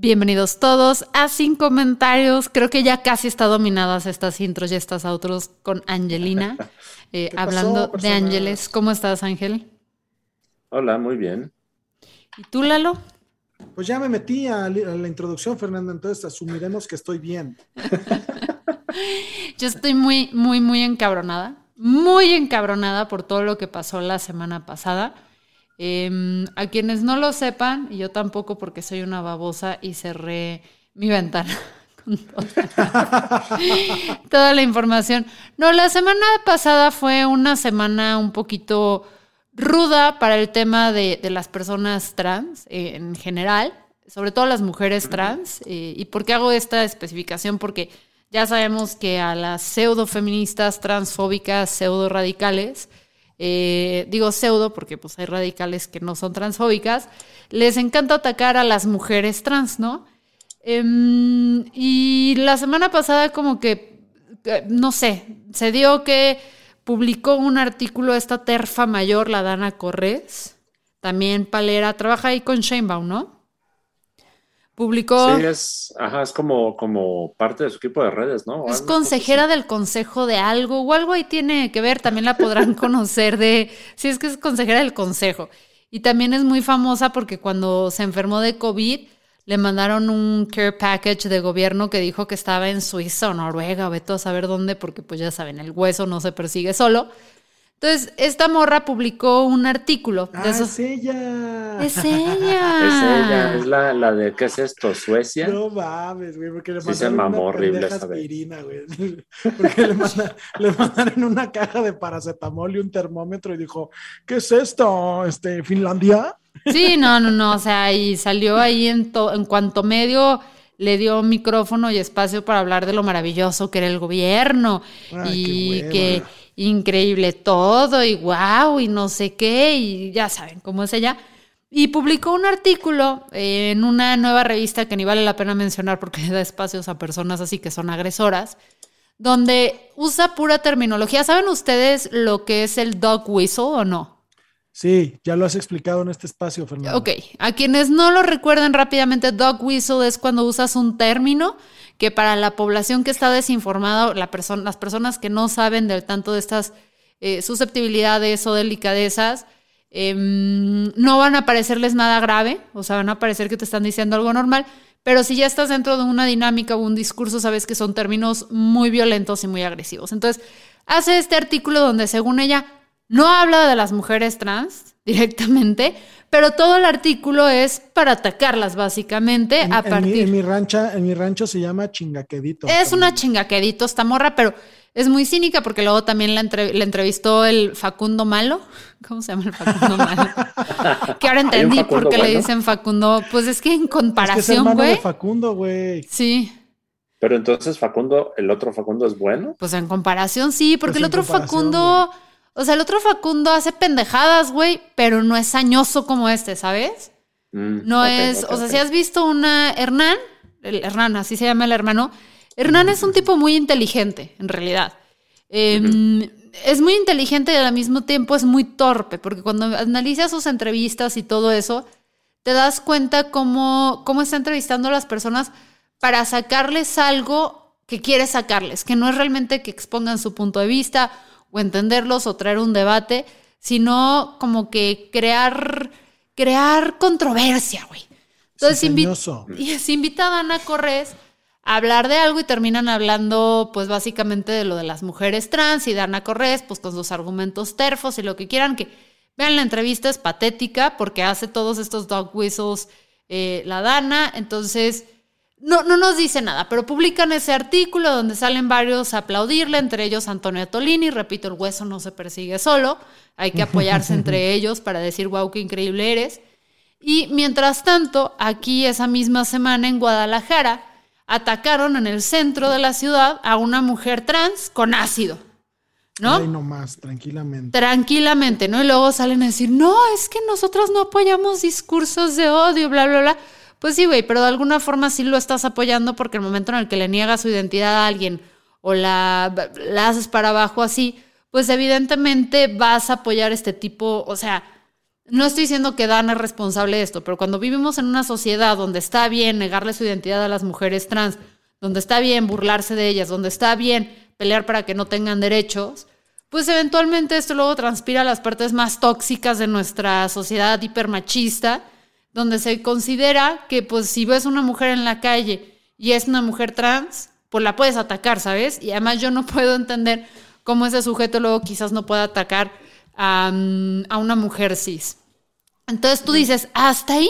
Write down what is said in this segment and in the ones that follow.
Bienvenidos todos a Sin Comentarios. Creo que ya casi está dominadas estas intros y estas outros con Angelina. Eh, hablando de Ángeles, ¿cómo estás, Ángel? Hola, muy bien. ¿Y tú, Lalo? Pues ya me metí a, la introducción, Fernanda, entonces asumiremos que estoy bien. Yo estoy muy, muy, muy encabronada. Muy encabronada por todo lo que pasó la semana pasada. Em, a quienes no lo sepan, y yo tampoco porque soy una babosa y cerré mi ventana con toda, la información. No, la semana pasada fue una semana un poquito ruda para el tema de, las personas trans eh, en general, sobre todo las mujeres trans. Eh, ¿Y por qué hago esta especificación? Porque ya sabemos que a las pseudo feministas transfóbicas, pseudo radicales, eh, digo pseudo porque pues hay radicales que no son transfóbicas, les encanta atacar a las mujeres trans, ¿no? Em, y la semana pasada como que, no sé, se dio que publicó un artículo esta terfa mayor, la Dana Corres, también palera, trabaja ahí con Sheinbaum, ¿no? Publicó. Sí, es, ajá, es como, como parte de su equipo de redes, ¿no? Es consejera del consejo de algo, o algo ahí tiene que ver, también la podrán conocer de. Sí, es que es consejera del consejo. Y también es muy famosa porque cuando se enfermó de COVID, le mandaron un care package de gobierno que dijo que estaba en Suiza o Noruega, o veto a saber dónde, porque pues ya saben, el hueso no se persigue solo. Entonces, esta morra publicó un artículo. De ah, es ella. Es ella. es ella. Es la, la, de, ¿qué es esto? ¿Suecia? No mames, güey, porque le sí se mamó horrible esa aspirina, güey. Porque le, le, mandaron una caja de paracetamol y un termómetro y dijo, ¿qué es esto? Este, ¿Finlandia? Sí, no, no, no. O sea, y salió ahí en, en cuanto medio le dio micrófono y espacio para hablar de lo maravilloso que era el gobierno y que increíble todo y wow y no sé qué y ya saben cómo es ella. Y publicó un artículo en una nueva revista que ni vale la pena mencionar porque da espacios a personas así que son agresoras, donde usa pura terminología. ¿Saben ustedes lo que es el dog whistle o no? Sí, ya lo has explicado en este espacio, Fernando. Ok, a quienes no lo recuerden rápidamente, dog whistle es cuando usas un término que para la población que está desinformada, la las personas que no saben del tanto de estas eh, susceptibilidades o delicadezas, em, no van a parecerles nada grave, o sea, van a parecer que te están diciendo algo normal, pero si ya estás dentro de una dinámica o un discurso, sabes que son términos muy violentos y muy agresivos. Entonces, hace este artículo donde, según ella, no habla de las mujeres trans directamente, pero todo el artículo es para atacarlas básicamente en, a partir. En mi, rancha, en mi rancho se llama chingaquedito. Es una chingaquedito esta morra, pero es muy cínica porque luego también la, entrevistó el Facundo Malo. ¿Cómo se llama el Facundo Malo? que ahora entendí por qué le dicen Facundo. Pues es que en comparación, güey. Es, que es de Facundo, güey. Sí. Pero entonces Facundo, el otro Facundo es bueno. Pues en comparación sí, porque pues el otro Facundo. O sea, el otro Facundo hace pendejadas, güey, pero no es añoso como este, ¿sabes? Mm, no es, o sea, si has visto una Hernán, el Hernán, así se llama el hermano, Hernán es un tipo muy inteligente, en realidad. Em, es muy inteligente y al mismo tiempo es muy torpe, porque cuando analizas sus entrevistas y todo eso, te das cuenta cómo, cómo está entrevistando a las personas para sacarles algo que quiere sacarles, que no es realmente que expongan su punto de vista o entenderlos o traer un debate, sino como que crear, crear controversia, güey. Entonces, invita, y se invita a Corres hablar de algo y terminan hablando pues básicamente de lo de las mujeres trans y Dana Corres pues con sus argumentos terfos y lo que quieran que vean la entrevista es patética porque hace todos estos dog whistles eh, la Dana, entonces no, no nos dice nada, pero publican ese artículo donde salen varios a aplaudirle, entre ellos Antonio Tolini, repito, el hueso no se persigue solo, hay que apoyarse entre ellos para decir, wow, qué increíble eres. Y mientras tanto, aquí esa misma semana en Guadalajara, atacaron en el centro de la ciudad a una mujer trans con ácido. ¿No? Ay, no más, tranquilamente. Tranquilamente, ¿no? Y luego salen a decir, no, es que nosotros no apoyamos discursos de odio, bla, bla, bla. Pues sí, güey, pero de alguna forma sí lo estás apoyando porque el momento en el que le niegas su identidad a alguien o la, la haces para abajo así, pues evidentemente vas a apoyar este tipo, o sea, no estoy diciendo que Dan es responsable de esto, pero cuando vivimos en una sociedad donde está bien negarle su identidad a las mujeres trans, donde está bien burlarse de ellas, donde está bien pelear para que no tengan derechos, pues eventualmente esto luego transpira a las partes más tóxicas de nuestra sociedad hipermachista donde se considera que pues si ves una mujer en la calle y es una mujer trans, pues la puedes atacar, ¿sabes? Y además yo no puedo entender cómo ese sujeto luego quizás no pueda atacar a, una mujer cis. Entonces tú dices, hasta ahí,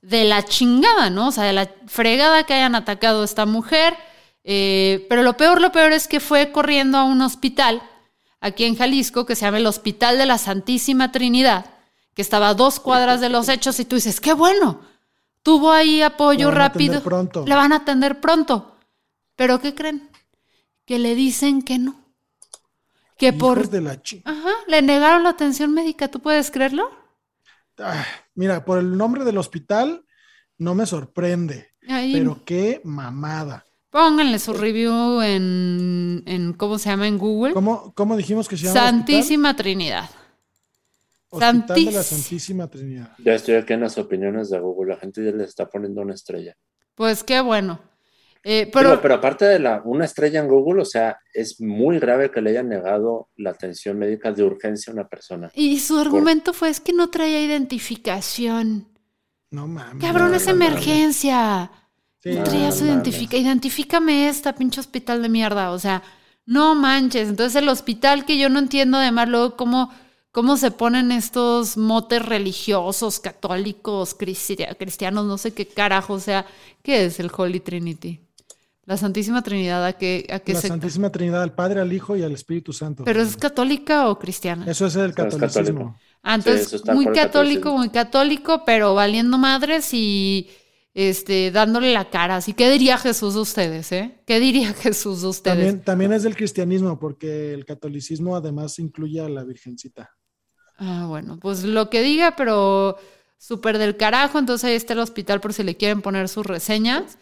de la chingada, ¿no? O sea, de la fregada que hayan atacado a esta mujer. Eh, pero lo peor, lo peor es que fue corriendo a un hospital aquí en Jalisco que se llama el Hospital de la Santísima Trinidad que estaba a dos cuadras de los hechos y tú dices, qué bueno, tuvo ahí apoyo rápido. Pronto. Le van a atender pronto. Pero ¿qué creen? Que le dicen que no. Que por... De la Ajá, le negaron la atención médica, ¿tú puedes creerlo? Ah, mira, por el nombre del hospital no me sorprende. Pero qué mamada. Pónganle su review en, en, ¿cómo se llama? En Google. ¿Cómo, cómo dijimos que se llama? Santísima Trinidad. Hospital de la Santísima Trinidad. Ya estoy aquí en las opiniones de Google. La gente ya le está poniendo una estrella. Pues qué bueno. Eh, pero, pero, aparte de la, una estrella en Google, o sea, es muy grave que le hayan negado la atención médica de urgencia a una persona. Y su argumento fue es que no traía identificación. No mames. Cabrón, es emergencia. no traía su identificación. Identifícame esta pinche hospital de mierda. O sea, no manches. Entonces el hospital que yo no entiendo además luego cómo cómo se ponen estos motes religiosos, católicos, cristianos, no sé qué carajo, o sea, ¿qué es el Holy Trinity? La Santísima Trinidad, ¿a qué, a La Santísima Trinidad, al Padre, al Hijo y al Espíritu Santo. ¿Pero es católica o cristiana? Eso es el catolicismo. Ah, entonces, muy católico, muy católico, pero valiendo madres y este, dándole la cara. Así, ¿qué diría Jesús de ustedes, eh? ¿Qué diría Jesús de ustedes? También, también es del cristianismo, porque el catolicismo además incluye a la Virgencita. Ah, bueno, pues lo que diga, pero súper del carajo. Entonces ahí está el hospital por si le quieren poner sus reseñas.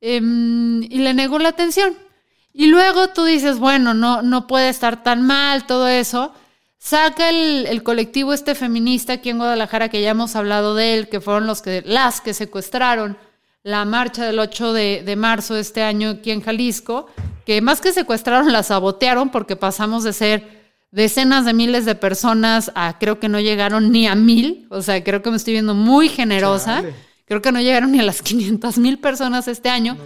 Em, y le negó la atención. Y luego tú dices, bueno, no, no puede estar tan mal todo eso. Saca el, colectivo este feminista aquí en Guadalajara, que ya hemos hablado de él, que fueron los que, las que secuestraron la marcha del 8 de, de marzo de este año aquí en Jalisco, que más que secuestraron, la sabotearon porque pasamos de ser decenas de miles de personas a creo que no llegaron ni a mil, o sea, creo que me estoy viendo muy generosa. Creo que no llegaron ni a las 500 mil personas este año,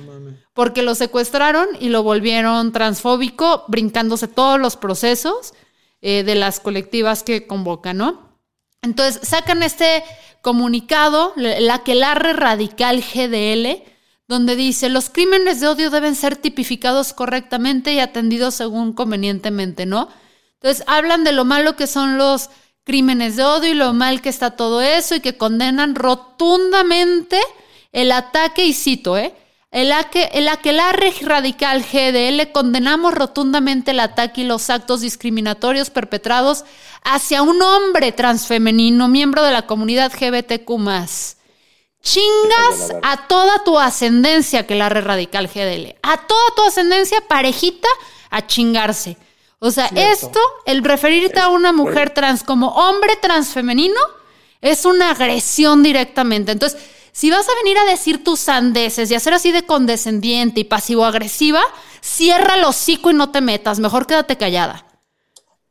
porque lo secuestraron y lo volvieron transfóbico, brincándose todos los procesos eh, de las colectivas que convocan, ¿no? Entonces, sacan este comunicado, la que la radical GDL, donde dice, los crímenes de odio deben ser tipificados correctamente y atendidos según convenientemente, ¿no? Entonces hablan de lo malo que son los crímenes de odio y lo mal que está todo eso y que condenan rotundamente el ataque, y cito, ¿eh? El, el aquelarre radical GDL condenamos rotundamente el ataque y los actos discriminatorios perpetrados hacia un hombre transfemenino, miembro de la comunidad GBTQ. Chingas a toda tu ascendencia, que la radical GDL. A toda tu ascendencia parejita a chingarse. O sea, esto, el referirte a una mujer trans como hombre transfemenino, es una agresión directamente. Entonces, si vas a venir a decir tus sandeces y hacer así de condescendiente y pasivo-agresiva, cierra el hocico y no te metas. Mejor quédate callada.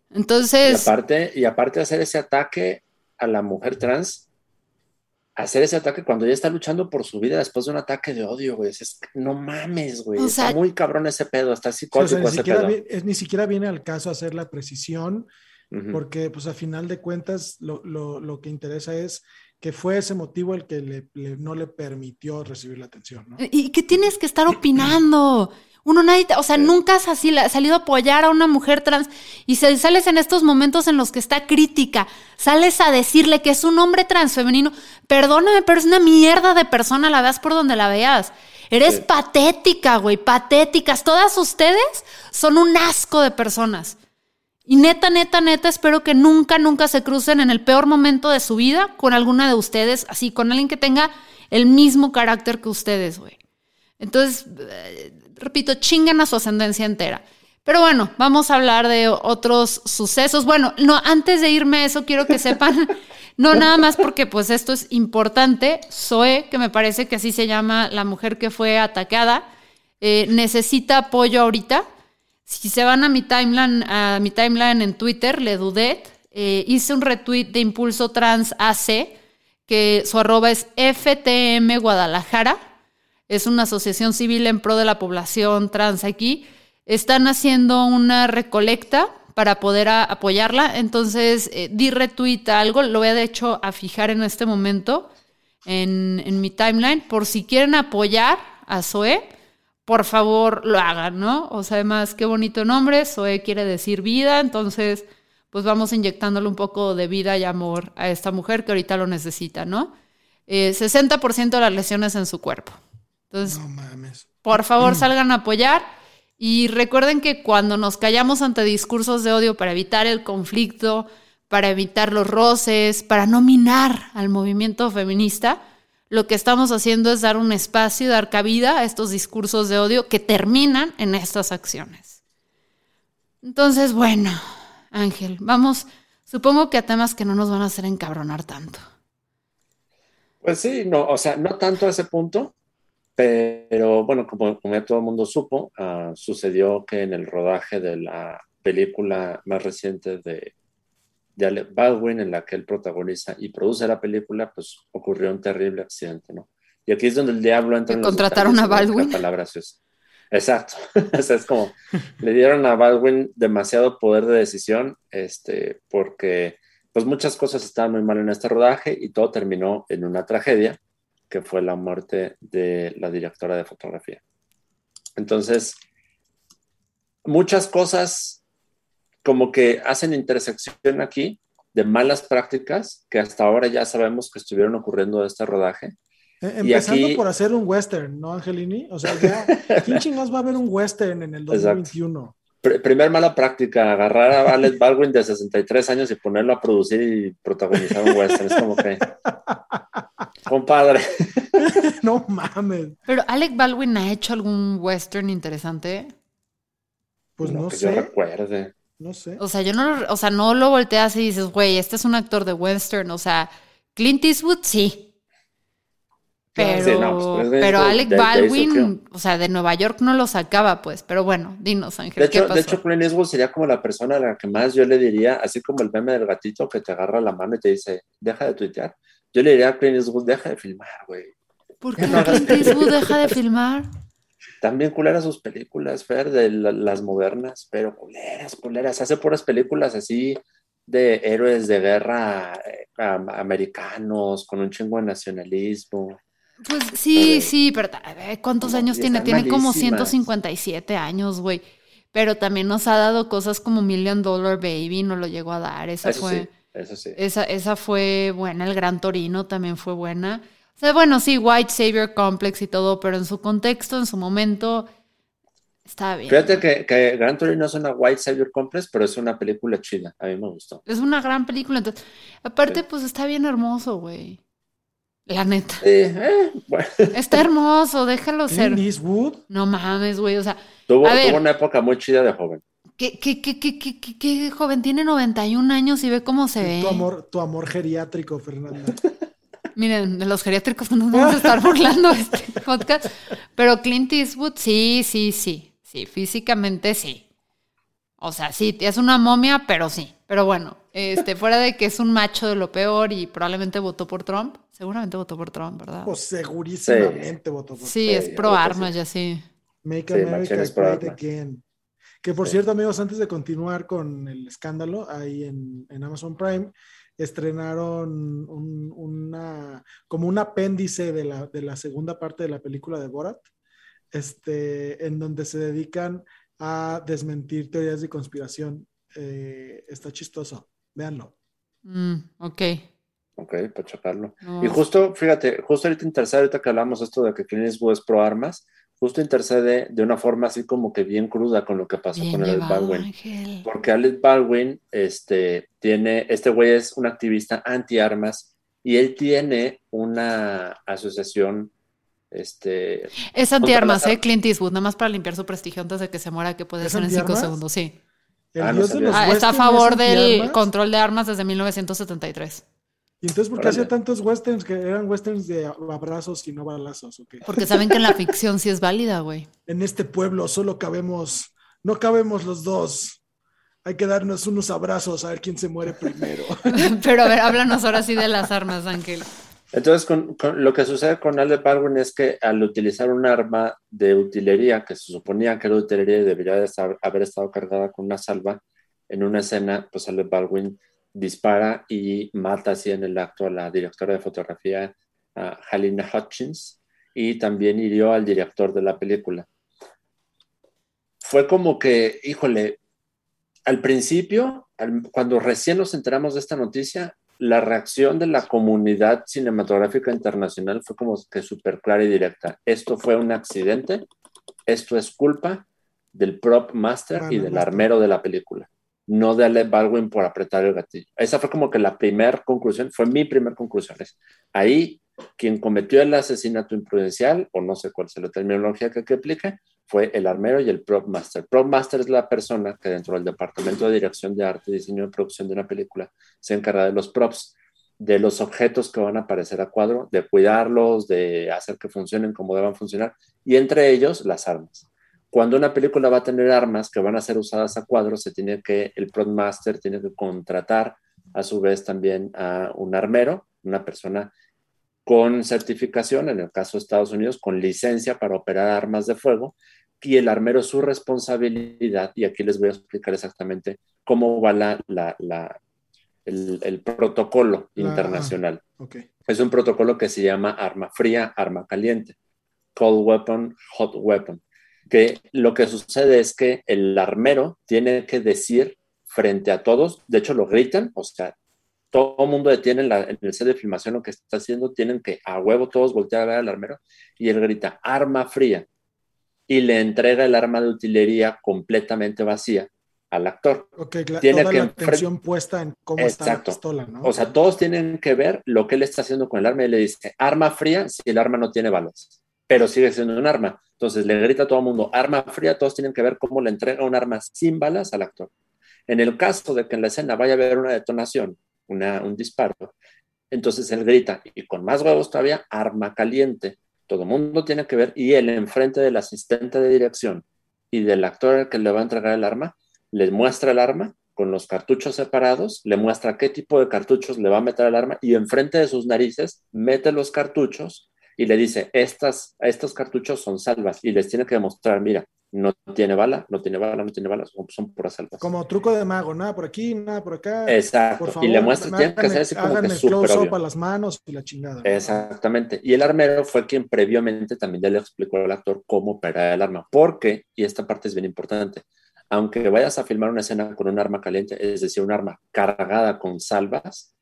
Entonces. Y aparte, y aparte de hacer ese ataque a la mujer trans, hacer ese ataque cuando ella está luchando por su vida después de un ataque de odio, güey. Es, no mames, güey. O está muy cabrón ese pedo, está Sí, o sea, psicótico ni, ese siquiera, pedo. vi- es- ni siquiera viene al caso hacer la precisión, porque pues a final de cuentas lo, lo- lo que interesa es que fue ese motivo el que le- le- no le permitió recibir la atención, ¿no? ¿Y qué tienes que estar opinando? Uno nadie, te- o sea, nunca has así salido a apoyar a una mujer trans y se, sales en estos momentos en los que está crítica, sales a decirle que es un hombre transfemenino. Perdóname, pero es una mierda de persona, la veas por donde la veas. Eres Sí. patética, güey, patéticas. Todas ustedes son un asco de personas. Y neta, neta, neta, espero que nunca, nunca se crucen en el peor momento de su vida con alguna de ustedes, así, con alguien que tenga el mismo carácter que ustedes, güey. Entonces, eh, repito, chingan a su ascendencia entera. Pero bueno, vamos a hablar de otros sucesos. Bueno, no, antes de irme a eso, quiero que sepan, no nada más porque pues esto es importante, Zoe, que me parece que así se llama la mujer que fue atacada, eh, necesita apoyo ahorita. Si se van a mi timeline, a mi timeline en Twitter, le dudé, eh, hice un retweet de Impulso Trans AC, que su arroba es FTM Guadalajara, es una asociación civil en pro de la población trans aquí. Están haciendo una recolecta para poder apoyarla, entonces eh, di retweet a algo, lo voy a hecho a fijar en este momento en, en mi timeline, por si quieren apoyar a Zoe, por favor lo hagan, ¿no? O sea, además, qué bonito nombre, Zoe quiere decir vida, entonces, pues vamos inyectándole un poco de vida y amor a esta mujer que ahorita lo necesita, ¿no? Eh, 60% de las lesiones en su cuerpo. Entonces, No mames. por favor, salgan a apoyar. Y recuerden que cuando nos callamos ante discursos de odio para evitar el conflicto, para evitar los roces, para no minar al movimiento feminista, lo que estamos haciendo es dar un espacio dar cabida a estos discursos de odio que terminan en estas acciones. Entonces, bueno, Ángel, vamos, supongo que a temas que no nos van a hacer encabronar tanto. Pues sí, no, o sea, no tanto a ese punto, pero bueno, como, como ya todo el mundo supo, ah, sucedió que en el rodaje de la película más reciente de, de Alec Baldwin, en la que él protagoniza y produce la película, pues ocurrió un terrible accidente, ¿no? Y aquí es donde el diablo entra ¿Que en contrataron a. Baldwin? La palabra se usa. Exacto. o sea, es como le dieron a Baldwin demasiado poder de decisión, este, porque pues muchas cosas estaban muy mal en este rodaje y todo terminó en una tragedia, que fue la muerte de la directora de fotografía. Entonces, muchas cosas como que hacen intersección aquí de malas prácticas que hasta ahora ya sabemos que estuvieron ocurriendo de este rodaje. Y Empezando aquí- por hacer un western, ¿no, Angelini? O sea, ya, ¿quién chingados va a ver un western en el Exacto. 2021? Pr- primer mala práctica, agarrar a Alec Baldwin de 63 años y ponerlo a producir y protagonizar un western. Es como que, compadre, No mames. Pero Alec Baldwin ha hecho algún western interesante. Pues no, que yo sé, recuerde. no sé. O sea, yo no, lo- o sea, no lo volteas y dices, güey, este es un actor de western. O sea, Clint Eastwood sí. Pero, Sí, no, pues, pero Alec de- de ahí Baldwin, o sea, de Nueva York no lo sacaba, pues. Pero bueno, dinos, Ángel, De ¿qué hecho, pasó? de hecho, Clint Eastwood sería como la persona a la que más yo le diría, así como el meme del gatito que te agarra la mano y te dice, deja de tuitear. Yo le diría a Clint Eastwood, deja de filmar, güey. ¿Por qué no Clint Eastwood deja de filmar? También culeras sus películas, Fer, de la- las modernas, pero culeras, culeras. Hace puras películas así de héroes de guerra eh, am- americanos, con un chingo de nacionalismo. Pues sí, Ok. sí, pero a ver, ¿cuántos años tiene? Tiene como malísimas. 157 años, güey. Pero también nos ha dado cosas como Million Dollar Baby, no lo llegó a dar. Esa Eso fue. sí, eso sí. Esa, esa fue buena, el Gran Torino también fue buena. O sea, bueno, sí, White Savior Complex y todo, pero en su contexto, en su momento, estaba bien. Fíjate que, que Gran Torino es una White Savior Complex, pero es una película chida. A mí me gustó. Es una gran película. Entonces, aparte, Sí. pues está bien hermoso, güey. La neta. Sí, eh, bueno, Está hermoso, déjalo ser. Eastwood. No mames, güey. O sea, tuvo, A ver. tuvo una época muy chida de joven. ¿Qué, qué, qué, qué, qué, qué- qué joven? Tiene 91 años y ve cómo se ve. Tu amor, tu amor geriátrico, Fernanda. Miren, de los geriátricos no nos vamos a estar burlando este podcast. Pero Clint Eastwood, sí, sí, sí. Sí, físicamente sí. O sea, sí, es una momia, pero sí. Pero bueno, Este, fuera de que es un macho de lo peor y probablemente votó por Trump. Seguramente votó por Trump, ¿verdad? Pues segurísimamente votó por Sí, Trump. es pro armas, ya sí. Make Sí, America pro Great. Again. Que por Sí. cierto, amigos, antes de continuar con el escándalo, ahí en, en Amazon Prime estrenaron un- una, como un apéndice de la, de la segunda parte de la película de Borat, este, en donde se dedican a desmentir teorías de conspiración. Eh, está chistoso, véanlo. Mm, ok. Ok, para checarlo. No. Y justo, fíjate, justo ahorita intercede, ahorita que hablamos esto de que Clint Eastwood es pro armas, justo intercede de una forma así como que bien cruda con lo que pasó Bien con Alec llevado, Baldwin. Ángel. Porque Alec Baldwin, este, tiene, este güey es un activista anti-armas y él tiene una asociación, este, Es antiarmas, ¿eh? Clint Eastwood, nada más para limpiar su prestigio antes de que se muera, que puede ¿Es ser en cinco segundos, sí. Ah, no Ah, está a favor del control de armas desde 1973. ¿Y entonces por qué hacía tantos westerns que eran westerns de abrazos y no balazos? ¿o qué? Porque saben que en la ficción sí es válida, güey. En este pueblo solo cabemos, no cabemos los dos. Hay que darnos unos abrazos a ver quién se muere primero. Pero a ver, háblanos ahora sí de las armas, Ángel. Entonces, con, con- lo que sucede con Alec Baldwin es que al utilizar un arma de utilería, que se suponía que era utilería y debería de estar- haber estado cargada con una salva, en una escena, pues Alec Baldwin dispara y mata así en el acto a la directora de fotografía, a Halina Hutchins, y también hirió al director de la película. Fue como que, híjole, al principio, al- cuando recién nos enteramos de esta noticia, la reacción de la comunidad cinematográfica internacional fue como que súper clara y directa. Esto fue un accidente, esto es culpa del prop master Bueno, y del armero de la película, no de Alec Baldwin por apretar el gatillo. Esa fue como que la primera conclusión, fue mi primera conclusión. es, Ahí, quien cometió el asesinato imprudencial, o no sé cuál es la terminología que, que aplique, fue el armero y el prop master. Prop master es la persona que dentro del departamento de dirección de arte, diseño y producción de una película se encarga de los props, de los objetos que van a aparecer a cuadro, de cuidarlos, de hacer que funcionen como deban funcionar, y entre ellos las armas. Cuando una película va a tener armas que van a ser usadas a cuadro, se tiene que, el prop master tiene que contratar a su vez también a un armero, una persona con certificación, en el caso de Estados Unidos, con licencia para operar armas de fuego, y el armero es su responsabilidad, y aquí les voy a explicar exactamente cómo va la, la- la- el, el protocolo La- internacional. ok. Es un protocolo que se llama arma fría, arma caliente, cold weapon, hot weapon, que lo que sucede es que el armero tiene que decir frente a todos, de hecho lo gritan, o sea, todo el mundo detiene en, la- en el set de filmación lo que está haciendo, tienen que a huevo todos voltear a ver al armero y él grita arma fría y le entrega el arma de utilería completamente vacía al actor. Ok, la- Tiene toda que la atención puesta en cómo está la pistola, ¿no? O sea, todos tienen que ver lo que él está haciendo con el arma y le dice arma fría si el arma no tiene balas, pero sigue siendo un arma. Entonces le grita a todo el mundo arma fría, todos tienen que ver cómo le entrega un arma sin balas al actor. En el caso de que en la escena vaya a haber una detonación, una, un disparo, entonces él grita y con más huevos todavía arma caliente. Todo el mundo tiene que ver y él enfrente del asistente de dirección y del actor al que le va a entregar el arma, le muestra el arma con los cartuchos separados, le muestra qué tipo de cartuchos le va a meter al arma y enfrente de sus narices mete los cartuchos y le dice, Estas, estos cartuchos son salvas y les tiene que demostrar, mira, no tiene bala, no tiene bala, no tiene bala, son, son puras salvas. Como truco de mago, nada por aquí, nada por acá. Exacto, Por favor, y le muestra, tiene que ser así como que súper obvio. las manos y la chingada. Exactamente. Y el armero fue quien previamente también ya le explicó al actor cómo operar el arma. Porque, y esta parte es bien importante, aunque vayas a filmar una escena con un arma caliente, es decir, un arma cargada con salvas,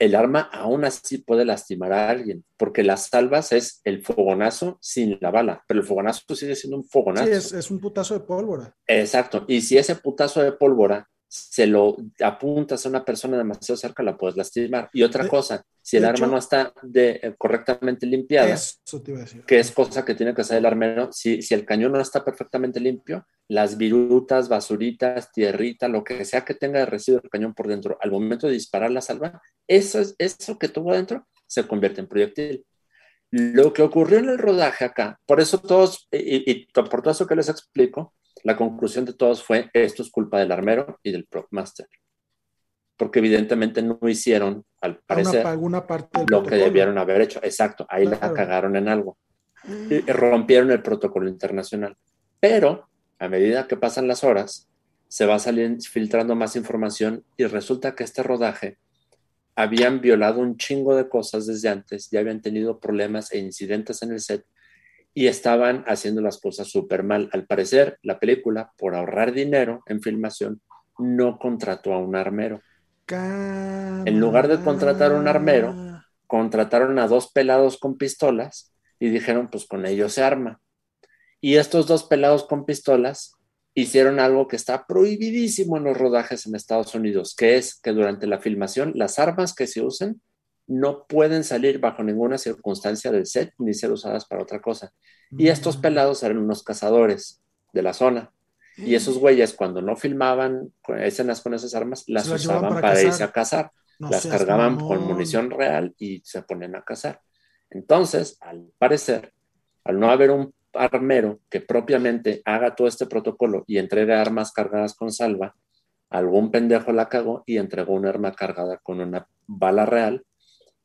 el arma aún así puede lastimar a alguien, porque las salvas es el fogonazo sin la bala, pero el fogonazo sigue siendo un fogonazo. Sí, es, es un putazo de pólvora. Exacto. Y si ese putazo de pólvora se lo apuntas a una persona demasiado cerca, la puedes lastimar. Y otra De- cosa, si el arma no está de, eh, correctamente limpiada, Eso te iba a decir. que es cosa que tiene que hacer el armero, si, si el cañón no está perfectamente limpio, las virutas, basuritas, tierrita, lo que sea que tenga de residuo el cañón por dentro, al momento de disparar la salva, eso, es, eso que tuvo dentro se convierte en proyectil. Lo que ocurrió en el rodaje acá, por eso todos, y, y por todo eso que les explico, la conclusión de todos fue, esto es culpa del armero y del prop master. porque evidentemente no hicieron, al parecer, alguna parte lo que debieron haber hecho. Exacto, ahí la cagaron en algo. Y rompieron el protocolo internacional. Pero a medida que pasan las horas, se va saliendo, filtrando más información y resulta que este rodaje habían violado un chingo de cosas desde antes, ya habían tenido problemas e incidentes en el set y estaban haciendo las cosas súper mal. Al parecer, la película, por ahorrar dinero en filmación, no contrató a un armero. En lugar de contratar a un armero, contrataron a dos pelados con pistolas y dijeron, pues con ellos se arma. Y estos dos pelados con pistolas hicieron algo que está prohibidísimo en los rodajes en Estados Unidos, que es que durante la filmación las armas que se usen no pueden salir bajo ninguna circunstancia del set ni ser usadas para otra cosa. Y estos mm. pelados eran unos cazadores de la zona. Y esos mm. güeyes cuando no filmaban escenas con esas armas, las usaban para, irse a cazar. las cargaban con munición real y se ponen a cazar. Entonces, al parecer, al no haber un armero que propiamente haga todo este protocolo y entregue armas cargadas con salva, algún pendejo la cagó y entregó un arma cargada con una bala real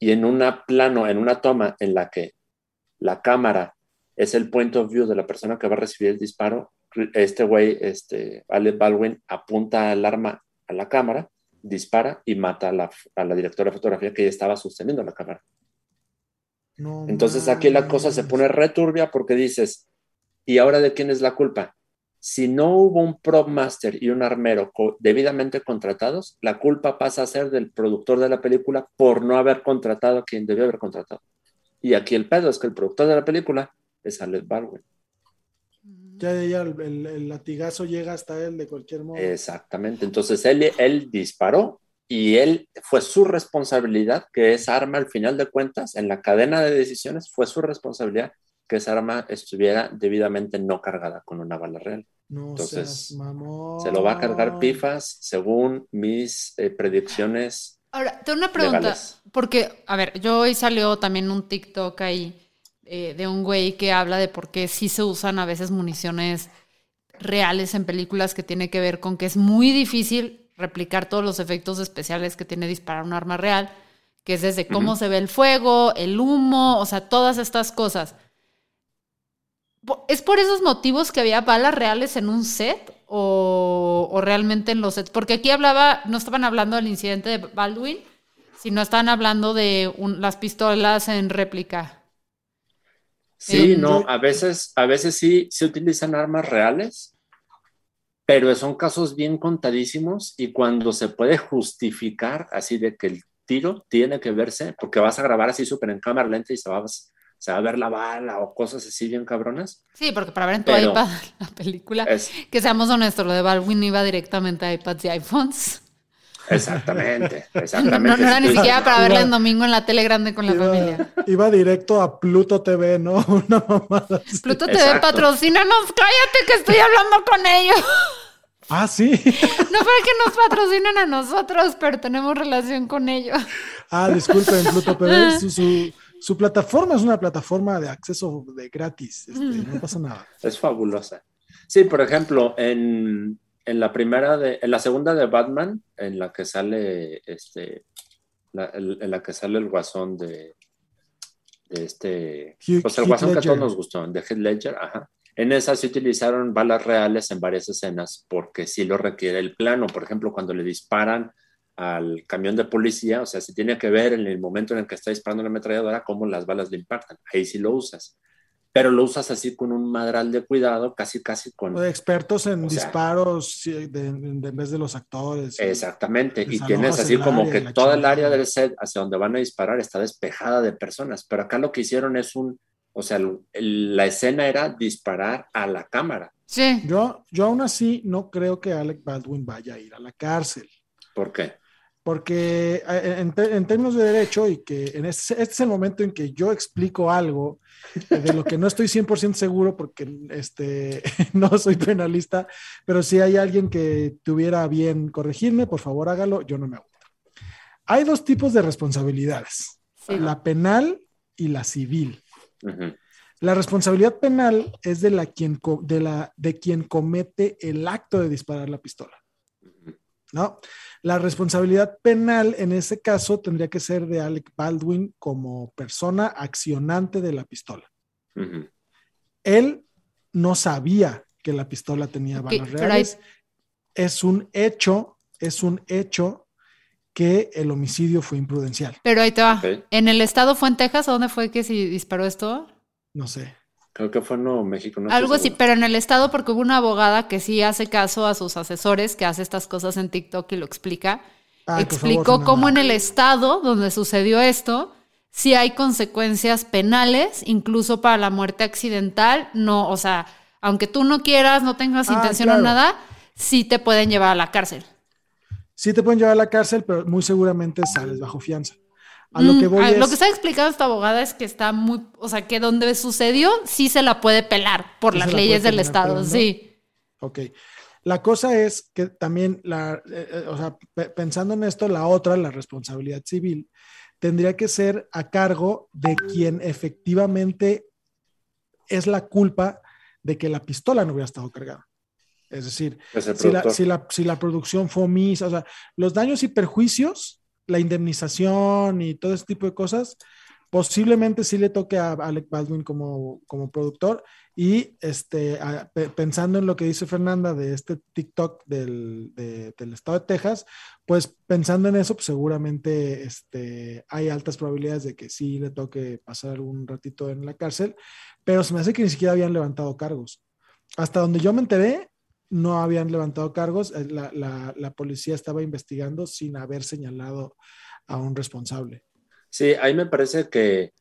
y en una plano, en una toma en la que la cámara es el point of view de la persona que va a recibir el disparo, este güey, este, Alec Baldwin, apunta el arma a la cámara, dispara y mata a la, a la directora de fotografía que ya estaba sosteniendo la cámara. Entonces aquí la cosa se pone returbia porque dices, ¿y ahora de quién es la culpa? Si no hubo un prop master y un armero debidamente contratados, la culpa pasa a ser del productor de la película por no haber contratado a quien debió haber contratado. Y aquí el pedo es que el productor de la película es Alec Baldwin. Ya, ya el, latigazo llega hasta él de cualquier modo. Exactamente. Entonces él, él disparó y él fue su responsabilidad que esa arma al final de cuentas en la cadena de decisiones fue su responsabilidad que esa arma estuviera debidamente no cargada con una bala real. Entonces, se lo va a cargar pifas según mis eh, predicciones. Ahora, tengo una pregunta, porque, a ver, yo hoy salió también un TikTok ahí eh, de un güey que habla de por qué sí se usan a veces municiones reales en películas que tiene que ver con que es muy difícil replicar todos los efectos especiales que tiene disparar un arma real, que es desde cómo se ve el fuego, el humo, o sea, todas estas cosas. ¿Es por esos motivos que había balas reales en un set o, realmente en los sets? Porque aquí hablaba, no estaban hablando del incidente de Baldwin, sino estaban hablando de las pistolas en réplica. Sí, eh, no, a veces, a veces sí se utilizan armas reales, pero son casos bien contadísimos y cuando se puede justificar así de que el tiro tiene que verse, porque vas a grabar así súper en cámara lenta y se va, va a ver la bala o cosas así bien cabronas. Sí, porque para ver en tu iPad la película, que seamos honestos, lo de Baldwin iba directamente a iPads y iPhones. Exactamente, exactamente. No, era ni siquiera para verla en domingo en la tele grande con la familia. Iba directo a Pluto TV, ¿no? Una mamada Pluto TV, patrocínanos, cállate que estoy hablando con ellos. Ah, sí. No para que nos patrocinen a nosotros, pero tenemos relación con ellos. Ah, disculpen, Pluto TV, su, su, plataforma es una plataforma de acceso de gratis, este, no pasa nada. Es fabulosa. Sí, por ejemplo, en, en la primera de, en la segunda de Batman, en la que sale este, en la que sale el guasón de, de este, pues el guasón que a todos nos gustó, de Heath Ledger, ajá. En esa se utilizaron balas reales en varias escenas porque sí lo requiere el plano. Por ejemplo, cuando le disparan al camión de policía, o sea, se tiene que ver en el momento en el que está disparando la ametralladora cómo las balas le impactan. Ahí sí lo usas pero lo usas así con un madral de cuidado, casi, casi con... expertos en disparos en vez de los actores. Exactamente, y tienes así como que toda el área del set hacia donde van a disparar está despejada de personas, pero acá lo que hicieron es un, o sea, la escena era disparar a la cámara. Sí. Yo, yo aún así no creo que Alec Baldwin vaya a ir a la cárcel. ¿Por qué? Porque en, en términos de derecho y que en este, este es el momento en que yo explico algo de lo que no estoy 100% seguro porque este, no soy penalista, pero si hay alguien que tuviera bien corregirme, por favor hágalo, yo no me aguanto. Hay dos tipos de responsabilidades, la penal y la civil. La responsabilidad penal es de, la quien, de, la, de quien comete el acto de disparar la pistola. ¿No? La responsabilidad penal en ese caso tendría que ser de Alec Baldwin como persona accionante de la pistola. Él no sabía que la pistola tenía Ok, balas hay- reales. Es un hecho, es un hecho que el homicidio fue imprudencial. Pero ahí te va. ¿En el estado fue en Texas o dónde fue que se disparó esto? No sé. Creo que fue en Nuevo México. No Algo así, pero en el estado porque hubo una abogada que sí hace caso a sus asesores, que hace estas cosas en TikTok y lo explica. Ay, por Explicó favor, cómo en el estado donde sucedió esto, sí hay consecuencias penales, incluso para la muerte accidental. No, o sea, aunque tú no quieras, no tengas Ah, intención claro. o nada, sí te pueden llevar a la cárcel. Sí te pueden llevar a la cárcel, pero muy seguramente sales bajo fianza. A lo que Mm, voy ah, es... Lo que está explicando esta abogada es que está muy, o sea, que donde sucedió sí se la puede pelar por Sí las la leyes del estado, pelando. sí. Ok. La cosa es que también, la, eh, eh, o sea, pe- pensando en esto, la otra, la responsabilidad civil, tendría que ser a cargo de quien efectivamente es la culpa de que la pistola no hubiera estado cargada. Es decir, Es si la, si, la, si la producción fue omisa, o sea, los daños y perjuicios, la indemnización y todo ese tipo de cosas, posiblemente sí le toque a Alec Baldwin como, como productor. Y este, pensando en lo que dice Fernanda de este TikTok del, de- del estado de Texas, pues pensando en eso, pues seguramente este, hay altas probabilidades de que sí le toque pasar algún ratito en la cárcel, pero se me hace que ni siquiera habían levantado cargos. Hasta donde yo me enteré, no habían levantado cargos. Eh, La, policía estaba investigando sin haber señalado a un responsable. Sí, ahí me parece que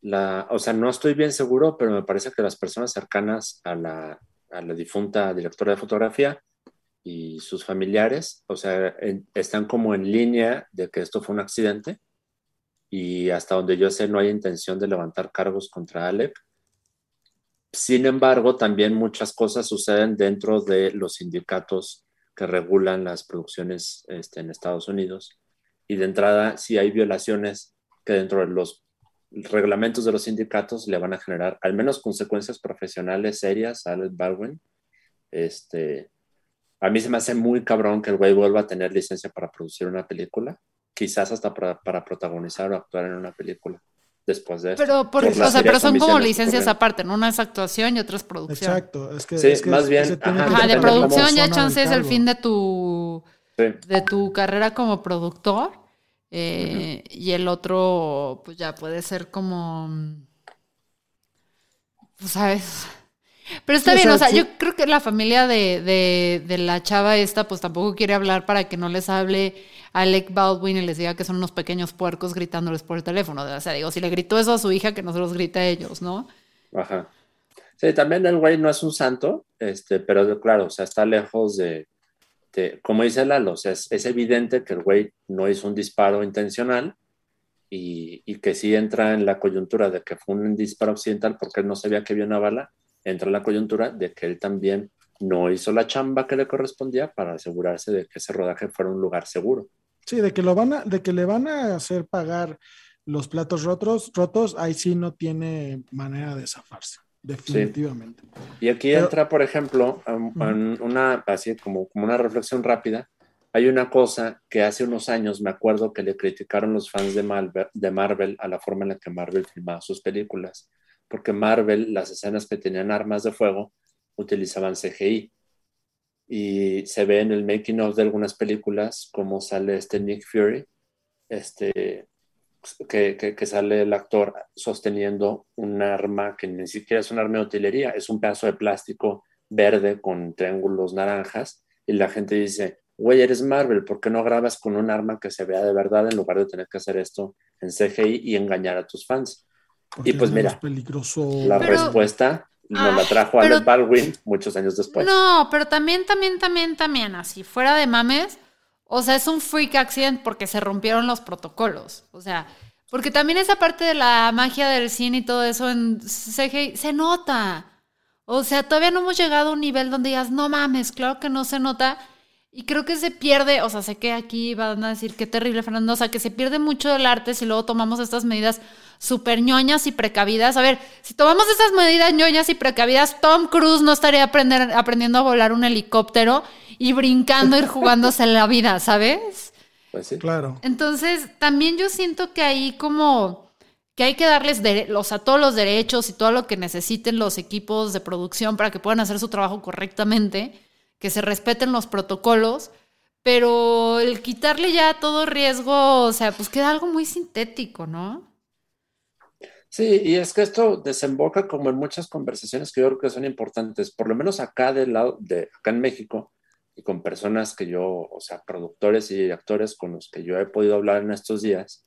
la, o sea, no estoy bien seguro, pero me parece que las personas cercanas a la, difunta directora de fotografía y sus familiares, o sea, están como en línea de que esto fue un accidente y hasta donde yo sé no hay intención de levantar cargos contra Alec. Sin embargo, también muchas cosas suceden dentro de los sindicatos que regulan las producciones este, en Estados Unidos. Y de entrada, si hay violaciones que dentro de los reglamentos de los sindicatos le van a generar al menos consecuencias profesionales serias a Alec Baldwin. Este, a mí se me hace muy cabrón que el güey vuelva a tener licencia para producir una película, quizás hasta para, para protagonizar o actuar en una película después de esto. Pero, por, Por o las sea, pero son como licencias aparte, ¿no? Una es actuación y otra es producción. Exacto. Es que, Sí, es que más bien, ajá, Ajá, de producción ya chance es el fin de tu, Sí. de tu carrera como productor. eh, Y el otro, pues ya puede ser como. mm, pues, ¿Sabes? Pero está bien, o sea, yo creo que la familia de, de, de la chava esta, pues tampoco quiere hablar para que no les hable Alec Baldwin y les diga que son unos pequeños puercos gritándoles por el teléfono. O sea, digo, si le gritó eso a su hija, que no se los grita a ellos, ¿no? Ajá. Sí, también el güey no es un santo, este, pero claro, o sea, está lejos de, de- como dice Lalo, o sea, es, es evidente que el güey no hizo un disparo intencional y, y que sí entra en la coyuntura de que fue un disparo accidental porque él no sabía que había una bala, entra en la coyuntura de que él también no hizo la chamba que le correspondía para asegurarse de que ese rodaje fuera un lugar seguro. Sí, de que lo van a, de que le van a hacer pagar los platos rotos, rotos, ahí sí no tiene manera de zafarse, definitivamente. Y aquí Pero- entra, por ejemplo, um, una, así como, como una reflexión rápida. Hay una cosa que hace unos años me acuerdo que le criticaron los fans de Marvel, de Marvel a la forma en la que Marvel filmaba sus películas, porque Marvel, las escenas que tenían armas de fuego, utilizaban CGI. Y se ve en el making of de algunas películas cómo sale este Nick Fury, este, que sale el actor sosteniendo un arma que ni siquiera es un arma de utilería, es un pedazo de plástico verde con triángulos naranjas, y la gente dice, güey, eres Marvel, ¿por qué no grabas con un arma que se vea de verdad en lugar de tener que hacer esto en CGI y engañar a tus fans? Porque Y pues es mira, peligroso. La Pero- respuesta nos la Ay, trajo Alec Baldwin muchos años después. No, pero también, también, también, también, así, fuera de mames, o sea, es un freak accident porque se rompieron los protocolos. O sea, porque también esa parte de la magia del cine y todo eso en CGI se nota. O sea, todavía no hemos llegado a un nivel donde digas, no mames, claro que no se nota. Y creo que se pierde, o sea, sé que aquí van a decir qué terrible, Fernando, o sea, que se pierde mucho del arte si luego tomamos estas medidas súper ñoñas y precavidas. A ver, si tomamos esas medidas ñoñas y precavidas, Tom Cruise no estaría aprender, aprendiendo a volar un helicóptero y brincando y jugándose la vida, ¿sabes? Pues sí. Claro. Entonces, también yo siento que ahí como que hay que darles los, a todos los derechos y todo lo que necesiten los equipos de producción para que puedan hacer su trabajo correctamente que se respeten los protocolos, pero el quitarle ya todo riesgo, o sea, pues queda algo muy sintético, ¿no? Sí, y es que esto desemboca como en muchas conversaciones que yo creo que son importantes, por lo menos acá del lado de acá en México y con personas que yo, o sea, productores y actores con los que yo he podido hablar en estos días,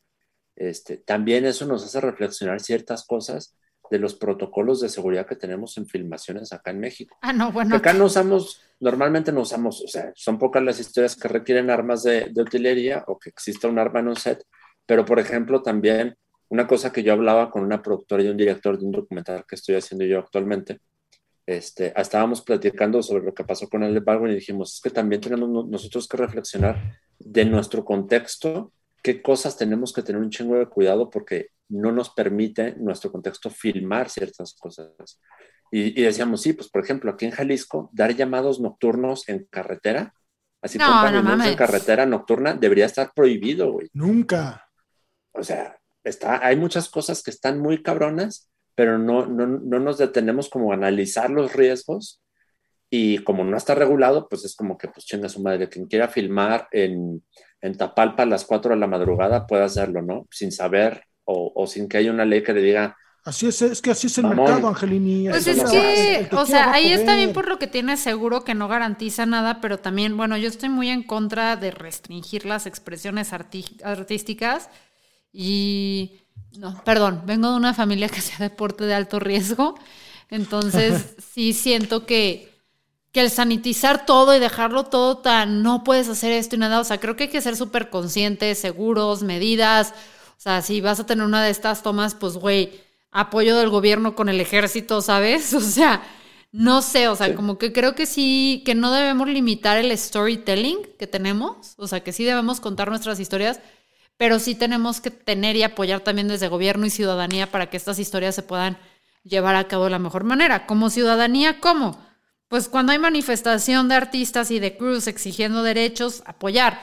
este, también eso nos hace reflexionar ciertas cosas de los protocolos de seguridad que tenemos en filmaciones acá en México. Ah, no, bueno. Acá no usamos, normalmente no usamos, o sea, son pocas las historias que requieren armas de, de utilería o que exista un arma en un set, pero por ejemplo también una cosa que yo hablaba con una productora y un director de un documental que estoy haciendo yo actualmente, este, estábamos platicando sobre lo que pasó con el Baldwin y dijimos, es que también tenemos nosotros que reflexionar de nuestro contexto, qué cosas tenemos que tener un chingo de cuidado porque no nos permite nuestro contexto filmar ciertas cosas. Y, decíamos, sí, pues por ejemplo, aquí en Jalisco, dar llamados nocturnos en carretera, así como en carretera nocturna, debería estar prohibido, güey. Nunca. O sea, está, hay muchas cosas que están muy cabronas, pero no, no, no nos detenemos como a analizar los riesgos y como no está regulado, pues es como que, pues chinga su madre, quien quiera filmar en, en Tapalpa a las 4 de la madrugada puede hacerlo, ¿no? Sin saber o, sin que haya una ley que le diga, Así es, es que así es el mercado, Angelini. Pues es que, o sea, ahí está bien por lo que tiene seguro que no garantiza nada, pero también, bueno, yo estoy muy en contra de restringir las expresiones artísticas y, no, perdón, vengo de una familia que hace deporte de alto riesgo, entonces sí siento que, que el sanitizar todo y dejarlo todo tan, no puedes hacer esto y nada, o sea, creo que hay que ser súper conscientes, seguros, medidas, o sea, si vas a tener una de estas tomas, pues, güey, apoyo del gobierno con el ejército, ¿sabes? O sea, no sé, o sea, como que creo que sí, que no debemos limitar el storytelling que tenemos, o sea, que sí debemos contar nuestras historias, pero sí tenemos que tener y apoyar también desde gobierno y ciudadanía para que estas historias se puedan llevar a cabo de la mejor manera. Como ciudadanía, ¿cómo? Pues cuando hay manifestación de artistas y de cruz exigiendo derechos, apoyar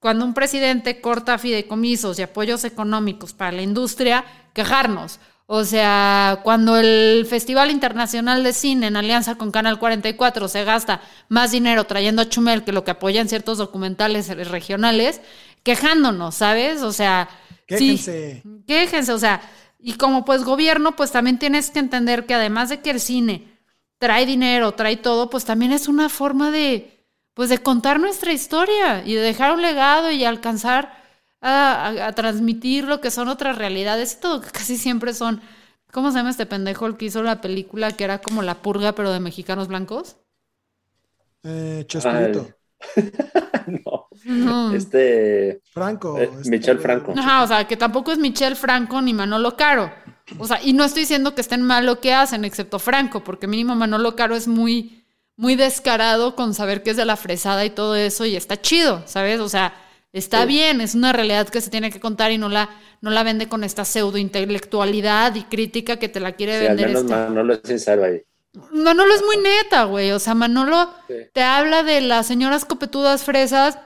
cuando un presidente corta fideicomisos y apoyos económicos para la industria, quejarnos. O sea, cuando el Festival Internacional de Cine en alianza con Canal 44 se gasta más dinero trayendo a Chumel que lo que apoyan ciertos documentales regionales, quejándonos, ¿sabes? O sea, quéjense. Sí, quéjense, o sea, y como pues gobierno, pues también tienes que entender que además de que el cine trae dinero, trae todo, pues también es una forma de, pues de contar nuestra historia y de dejar un legado y alcanzar a, transmitir lo que son otras realidades y todo, que casi siempre son, ¿cómo se llama este pendejo el que hizo la película que era como La Purga pero de mexicanos blancos? Eh, Chespirito. no. Este. Franco. Eh, este, Michel Franco. Ajá, o sea, que tampoco es Michel Franco ni Manolo Caro. O sea, y no estoy diciendo que estén mal lo que hacen, excepto Franco, porque mínimo Manolo Caro es muy muy descarado con saber que es de la fresada y todo eso y está chido, ¿sabes? O sea, está bien, es una realidad que se tiene que contar y no la, no la vende con esta pseudo intelectualidad y crítica que te la quiere vender. Al menos este. Manolo es sincero ahí. Manolo es muy neta, güey. O sea, Manolo te habla de las señoras copetudas fresas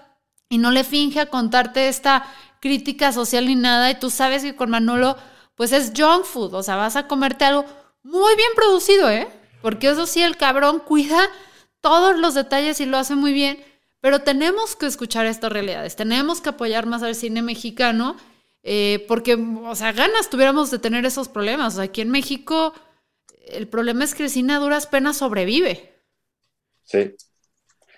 y no le finge a contarte esta crítica social ni nada. Y tú sabes que con Manolo, pues es junk food. O sea, vas a comerte algo muy bien producido, ¿eh? Porque eso sí, el cabrón cuida todos los detalles y lo hace muy bien. Pero tenemos que escuchar estas realidades, tenemos que apoyar más al cine mexicano, eh, porque, o sea, ganas tuviéramos de tener esos problemas. Aquí en México el problema es que el cine a duras penas sobrevive. Sí.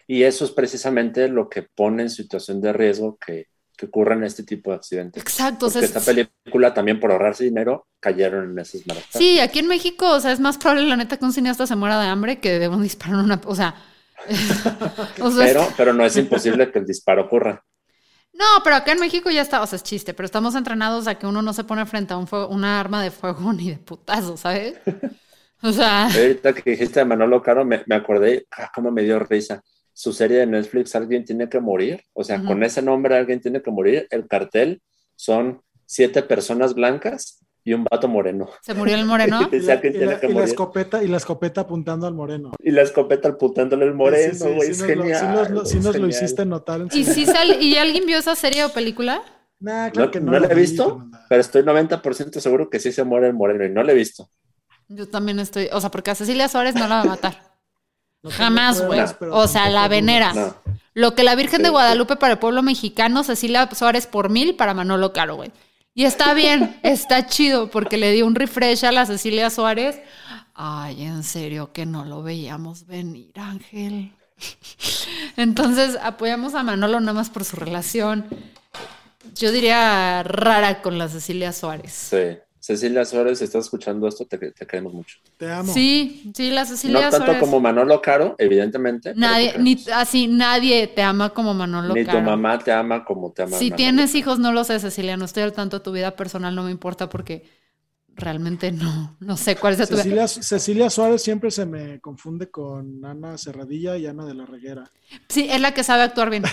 Y eso es precisamente lo que pone en situación de riesgo que que ocurran este tipo de accidentes. Exacto. Porque esta película también por ahorrarse dinero cayeron en esas malas. Sí, aquí en México, o sea, es más probable la neta que un cineasta se muera de hambre que de un disparo en una, o sea, pero, pero no es imposible que el disparo ocurra. No, pero acá en México ya está, o sea, es chiste, pero estamos entrenados a que uno no se pone frente a un una arma de fuego ni de putazo, ¿sabes? O sea. Ahorita que dijiste de Manolo Caro, me, me acordé, ah, cómo me dio risa su serie de Netflix Alguien tiene que morir. O sea, con ese nombre Alguien tiene que morir. El cartel son siete personas blancas y un vato moreno. Se murió el moreno. Y la, y y escopeta, y la escopeta apuntando al moreno. Y la escopeta apuntándole el moreno, Sí, sí, güey. sí es nos genial. lo- sí nos lo hiciste notar. en ¿Y, su- si sal- ¿Y alguien vio esa serie o película? Nah, No, claro que no no la he vi, visto, pero estoy 90% seguro que sí se muere el moreno y no la he visto. Yo también estoy, o sea, porque a Cecilia Suárez no la va a matar. No Jamás, güey. O sea, la venera. No. Lo que la Virgen de Sí. Guadalupe para el pueblo mexicano, Cecilia Suárez por mil para Manolo Caro, güey. Y está bien, está chido, porque le dio un refresh a la Cecilia Suárez. Ay, en serio, que no lo veíamos venir, Ángel. Entonces, apoyamos a Manolo nada más por su relación, yo diría rara con la Cecilia Suárez. Sí. Cecilia Suárez, si estás escuchando esto, te, te queremos mucho. Te amo. Sí, sí, la No Cecilia tanto Suárez. como Manolo Caro, evidentemente. Nadie, ni así, nadie te ama como Manolo Ni Caro. tu mamá te ama como te ama Si Manolo tienes hijos, no lo sé, Cecilia. No estoy al tanto de tu vida personal, no me importa porque realmente no, no sé cuál es tu vida. Cecilia, Cecilia Suárez siempre se me confunde con Ana Cerradilla y Ana de la Reguera. Sí, es la que sabe actuar bien.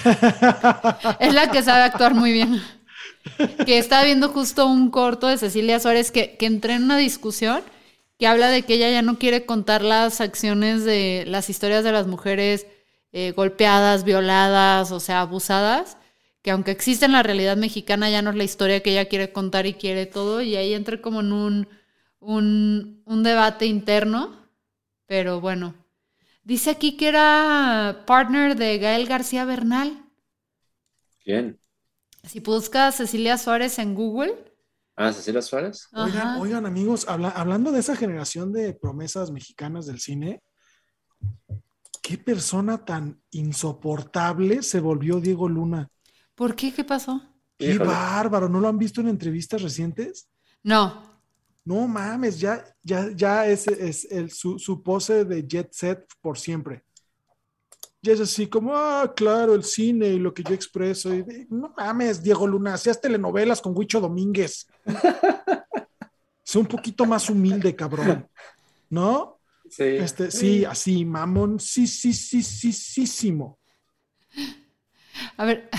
es la que sabe actuar muy bien. Que estaba viendo justo un corto de Cecilia Suárez que, que entré en una discusión que habla de que ella ya no quiere contar las acciones de las historias de las mujeres eh, golpeadas, violadas, o sea, abusadas, que aunque existe en la realidad mexicana, ya no es la historia que ella quiere contar y quiere todo, y ahí entré como en un, un, un debate interno, pero bueno. Dice aquí que era partner de Gael García Bernal. ¿Quién? Si buscas Cecilia Suárez en Google. Ah, Cecilia Suárez. Oigan, amigos, habla- hablando de esa generación de promesas mexicanas del cine, ¿qué persona tan insoportable se volvió Diego Luna? ¿Por qué? ¿Qué pasó? Qué Híjole. bárbaro, ¿no lo han visto en entrevistas recientes? No. No mames, ya, ya, ya es, es el, su, su pose de jet set por siempre. Ya es así como, ah, claro, el cine y lo que yo expreso. Y de- no mames, Diego Luna, hacías telenovelas con Huicho Domínguez. sé un poquito más humilde, cabrón. ¿No? Sí. Este, sí, así, mamón, sí, sí, sí, sí, sí, sísimo. A ver,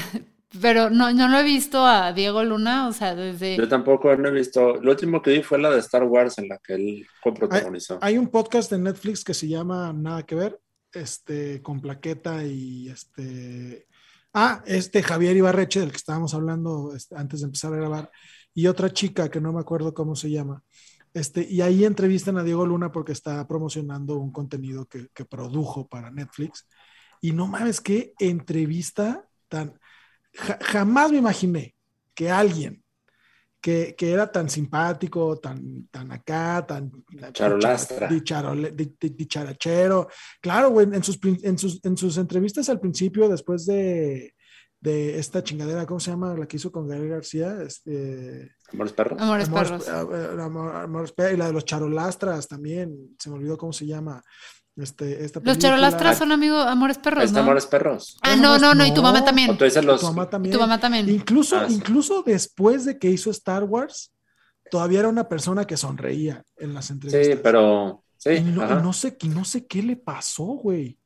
pero no, no lo he visto a Diego Luna, o sea, desde... Yo tampoco no he visto. Lo último que vi fue la de Star Wars en la que él coprotagonizó. Hay un podcast de Netflix que se llama Nada que ver, este, con Plaqueta y este. Ah, este Javier Ibarreche, del que estábamos hablando este, antes de empezar a grabar, y otra chica que no me acuerdo cómo se llama. Este, y ahí entrevistan a Diego Luna porque está promocionando un contenido que, que produjo para Netflix. Y no mames, qué entrevista tan. ja- jamás me imaginé que alguien que, que era tan simpático, tan, tan acá, tan Charolastra. dicharole- di- di- dicharachero. Claro, güey, en sus, en, sus, en sus entrevistas al principio, después de, de esta chingadera, ¿cómo se llama? La que hizo con Gael García, este, Amores perros. Amores Amores- Perros. eh, Amor- Amores Perros, y la de los charolastras también, se me olvidó cómo se llama. Este, esta Los charolastras son amigos, Amores Perros, ¿no? Amores perros. Ah, no, no, no, y tu mamá también. O tú dices los. Tu mamá Y también. tu mamá también. Incluso, Ah, sí. incluso después de que hizo Star Wars, todavía era una persona que sonreía en las entrevistas. Sí, pero. Sí, Y no, y ajá. no sé, no sé qué le pasó, güey.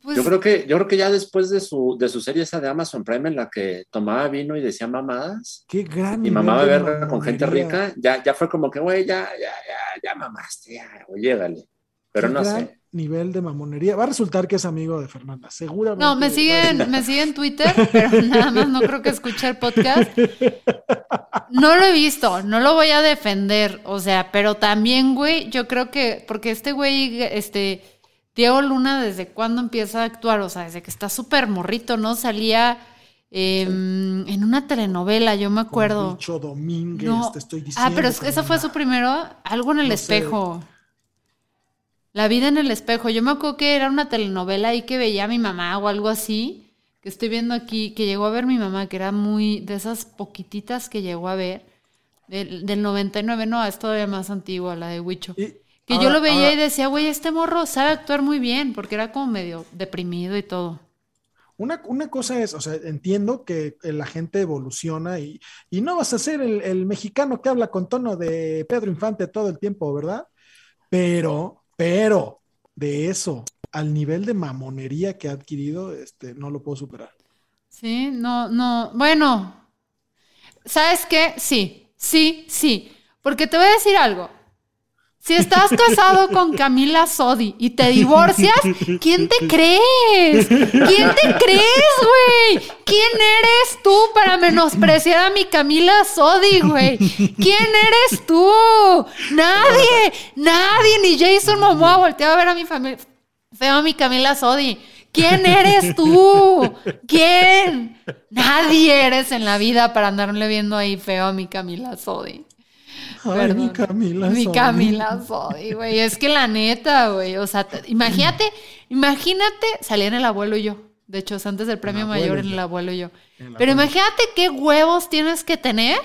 Pues, Yo creo que, yo creo que ya después de su, de su serie esa de Amazon Prime en la que tomaba vino y decía mamadas Qué gran. y mamaba verga con gente rica, ya, ya fue como que, güey, ya, ya, ya, ya mamaste, ya, güey, llégale. Pero no gran sé. nivel de mamonería. Va a resultar que es amigo de Fernanda, seguramente. No, me siguen, me siguen en Twitter, pero nada más no creo que escuche el podcast. No lo he visto, no lo voy a defender, o sea, pero también, güey, yo creo que, porque este güey, este, Diego Luna, ¿desde cuándo empieza a actuar? O sea, desde que está súper morrito, ¿no? Salía em, en una telenovela, yo me acuerdo. Bicho Domínguez, No. te estoy diciendo. Ah, pero es- eso fue su primero, algo en el No sé. La vida en el espejo. Yo me acuerdo que era una telenovela ahí que veía a mi mamá o algo así, que estoy viendo aquí, que llegó a ver mi mamá, que era muy de esas poquititas que llegó a ver, del, del 99, no, es todavía más antigua, la de Huicho. Y Que yo lo veía ahora- y decía, güey, este morro sabe actuar muy bien, porque era como medio deprimido y todo. Una, una cosa es, o sea, entiendo que la gente evoluciona y, y no vas a ser el, el mexicano que habla con tono de Pedro Infante todo el tiempo, ¿verdad? Pero, pero, de eso al nivel de mamonería que ha adquirido, este, no lo puedo superar. Sí, no, no. Bueno, ¿sabes qué? Sí, sí, sí. Porque te voy a decir algo. Si estás casado con Camila Sodi y te divorcias, ¿quién te crees? ¿Quién te crees, güey? ¿Quién eres tú para menospreciar a mi Camila Sodi, güey? ¿Quién eres tú? Nadie, nadie, ni Jason Momoa volteaba a ver a mi familia. Feo a mi Camila Sodi. ¿Quién eres tú? ¿Quién? Nadie eres en la vida para andarle viendo ahí feo a mi Camila Sodi. Ay, mi Camila Mi. Camila Sodi, güey. Es que la neta, güey. O sea, te- imagínate, imagínate, salía en el abuelo y yo. De hecho, es antes del premio mayor en el abuelo y yo. Pero abuelo. imagínate qué huevos tienes que tener,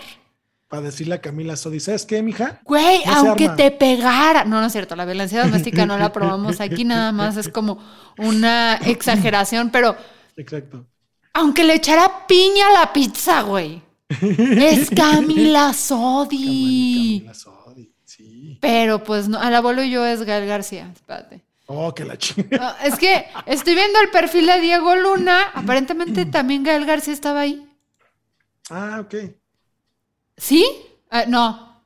Para decirle a Camila Sodi, ¿sabes qué, mija? güey, No aunque te pegara. No, no es cierto, la violencia doméstica no la probamos aquí, nada más es como una exageración, pero Exacto. aunque le echara piña a la pizza, güey. Es Camila Sodi. Camila Sodi, sí. Pero pues no, al abuelo y yo es Gael García. Espérate. Oh, que la chingada. Ah, es que estoy viendo el perfil de Diego Luna. Aparentemente también Gael García estaba ahí. Ah, ok. ¿Sí? Ah, no.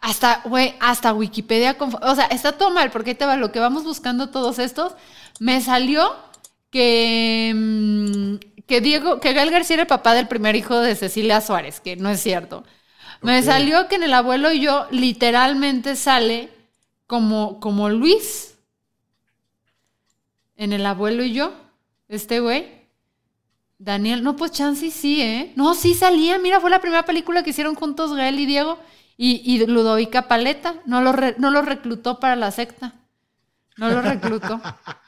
Hasta, güey, hasta Wikipedia. O sea, está todo mal, porque ahí te va lo que vamos buscando todos estos. Me salió que, mm, que Diego, que Gael García era el papá del primer hijo de Cecilia Suárez, que no es cierto. Me salió que en el abuelo y yo literalmente sale como, como Luis. En el abuelo y yo, este güey. Daniel, no, pues Chansey sí, ¿eh? No, sí salía, mira, fue la primera película que hicieron juntos Gael y Diego y, y Ludovica Paleta. No lo, re- no lo reclutó para la secta. No lo reclutó.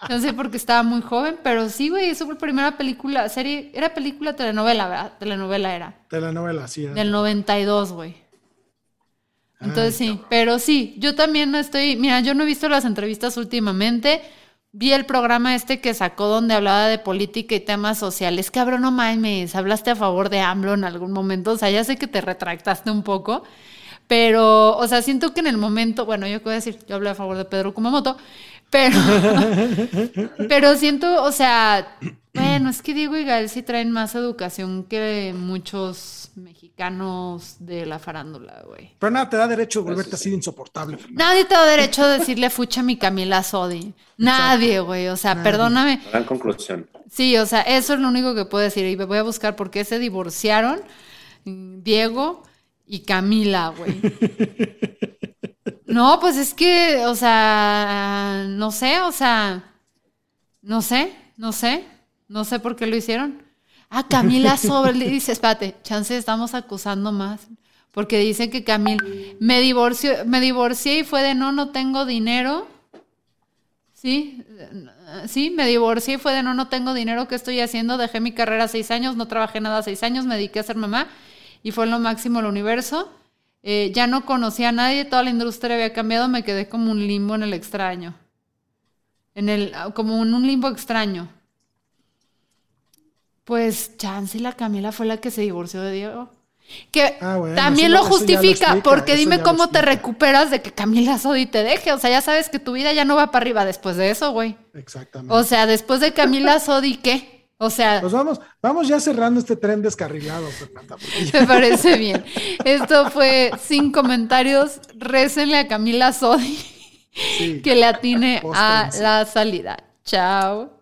No sé porque estaba muy joven, pero sí, güey, esa fue la primera película, serie, era película telenovela, ¿verdad? Telenovela era. Telenovela, sí. era. Del 92, güey. Entonces Ay, sí, pero sí, yo también no estoy, mira, yo no he visto las entrevistas últimamente. Vi el programa este que sacó donde hablaba de política y temas sociales. Cabrón, no mames, hablaste a favor de AMLO en algún momento. O sea, ya sé que te retractaste un poco, pero, o sea, siento que en el momento, bueno, yo qué voy a decir, yo hablé a favor de Pedro Kumamoto, pero, pero siento, o sea, bueno, es que Diego y Gael sí traen más educación que muchos mexicanos de la farándula, güey. Pero nada, te da derecho a volverte así de insoportable. Fernanda. Nadie te da derecho a decirle fucha a mi Camila Sodi. Nadie, güey. O sea, perdóname. Gran conclusión. Sí, o sea, eso es lo único que puedo decir. Y me voy a buscar por qué se divorciaron Diego y Camila, güey. No, pues es que, o sea, no sé, o sea, no sé, no sé, no sé por qué lo hicieron. Ah, Camila sobre, le dice, espérate, chance estamos acusando más. Porque dice que Camila, me divorció, me divorcié y fue de no, no tengo dinero. Sí, sí, me divorcié y fue de no, no tengo dinero, ¿qué estoy haciendo? Dejé mi carrera seis años, no trabajé nada seis años, me dediqué a ser mamá y fue lo máximo el universo. Eh, ya no conocía a nadie, toda la industria había cambiado, me quedé como un limbo en el extraño. En el, como en un limbo extraño. Pues Chance y la Camila fue la que se divorció de Diego. Que Ah, bueno, también eso lo justifica, explica, porque dime cómo te recuperas de que Camila Sodi te deje. O sea, ya sabes que tu vida ya no va para arriba después de eso, güey. Exactamente. O sea, después de Camila Sodi, ¿qué? O sea, pues vamos, vamos ya cerrando este tren descarrilado, Fernanda. me parece bien. Esto fue sin comentarios. Récenle a Camila Sodi sí. que le atine a la salida. Chao.